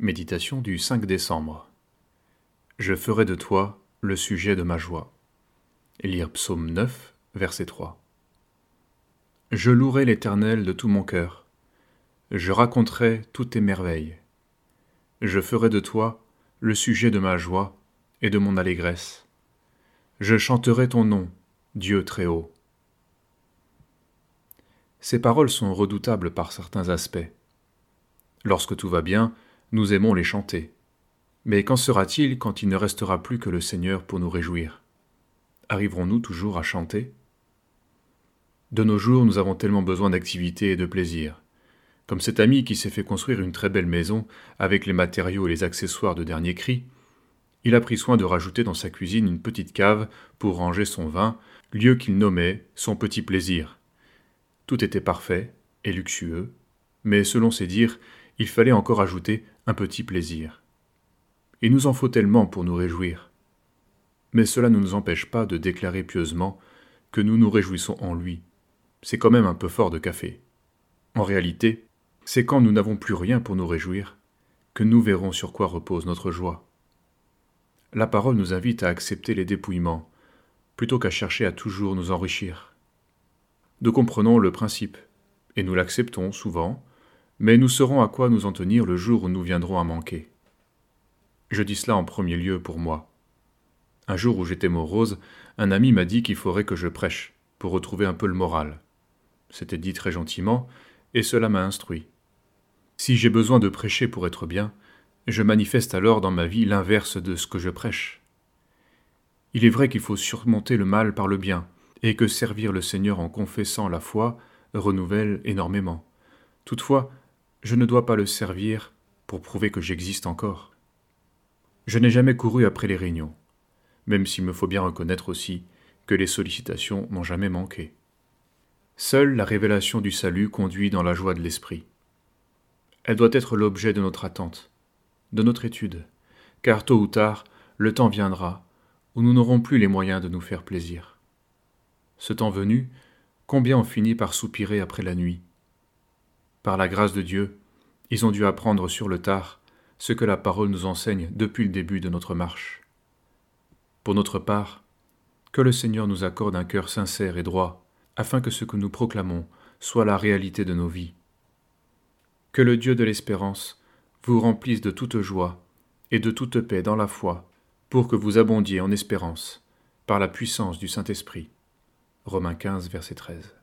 Méditation du 5 décembre. Je ferai de toi le sujet de ma joie. Lire Psaume 9, verset 3. Je louerai l'Éternel de tout mon cœur. Je raconterai toutes tes merveilles. Je ferai de toi le sujet de ma joie et de mon allégresse. Je chanterai ton nom, Dieu très haut. Ces paroles sont redoutables par certains aspects. Lorsque tout va bien, nous aimons les chanter. Mais qu'en sera-t-il quand il ne restera plus que le Seigneur pour nous réjouir? Arriverons-nous toujours à chanter? De nos jours, nous avons tellement besoin d'activité et de plaisir. Comme cet ami qui s'est fait construire une très belle maison avec les matériaux et les accessoires de dernier cri, il a pris soin de rajouter dans sa cuisine une petite cave pour ranger son vin, lieu qu'il nommait son petit plaisir. Tout était parfait et luxueux, mais selon ses dires, il fallait encore ajouter un petit plaisir. Il nous en faut tellement pour nous réjouir. Mais cela ne nous empêche pas de déclarer pieusement que nous nous réjouissons en lui. C'est quand même un peu fort de café. En réalité, c'est quand nous n'avons plus rien pour nous réjouir que nous verrons sur quoi repose notre joie. La parole nous invite à accepter les dépouillements, plutôt qu'à chercher à toujours nous enrichir. Nous comprenons le principe, et nous l'acceptons souvent, mais nous saurons à quoi nous en tenir le jour où nous viendrons à manquer. Je dis cela en premier lieu pour moi. Un jour où j'étais morose, un ami m'a dit qu'il faudrait que je prêche, pour retrouver un peu le moral. C'était dit très gentiment, et cela m'a instruit. Si j'ai besoin de prêcher pour être bien, je manifeste alors dans ma vie l'inverse de ce que je prêche. Il est vrai qu'il faut surmonter le mal par le bien, et que servir le Seigneur en confessant la foi renouvelle énormément. Toutefois, je ne dois pas le servir pour prouver que j'existe encore. Je n'ai jamais couru après les réunions, même s'il me faut bien reconnaître aussi que les sollicitations n'ont jamais manqué. Seule la révélation du salut conduit dans la joie de l'esprit. Elle doit être l'objet de notre attente, de notre étude, car tôt ou tard, le temps viendra où nous n'aurons plus les moyens de nous faire plaisir. Ce temps venu, combien on finit par soupirer après la nuit, par la grâce de Dieu, ils ont dû apprendre sur le tard ce que la parole nous enseigne depuis le début de notre marche. Pour notre part, que le Seigneur nous accorde un cœur sincère et droit, afin que ce que nous proclamons soit la réalité de nos vies. Que le Dieu de l'espérance vous remplisse de toute joie et de toute paix dans la foi, pour que vous abondiez en espérance, par la puissance du Saint-Esprit. Romains 15, verset 13.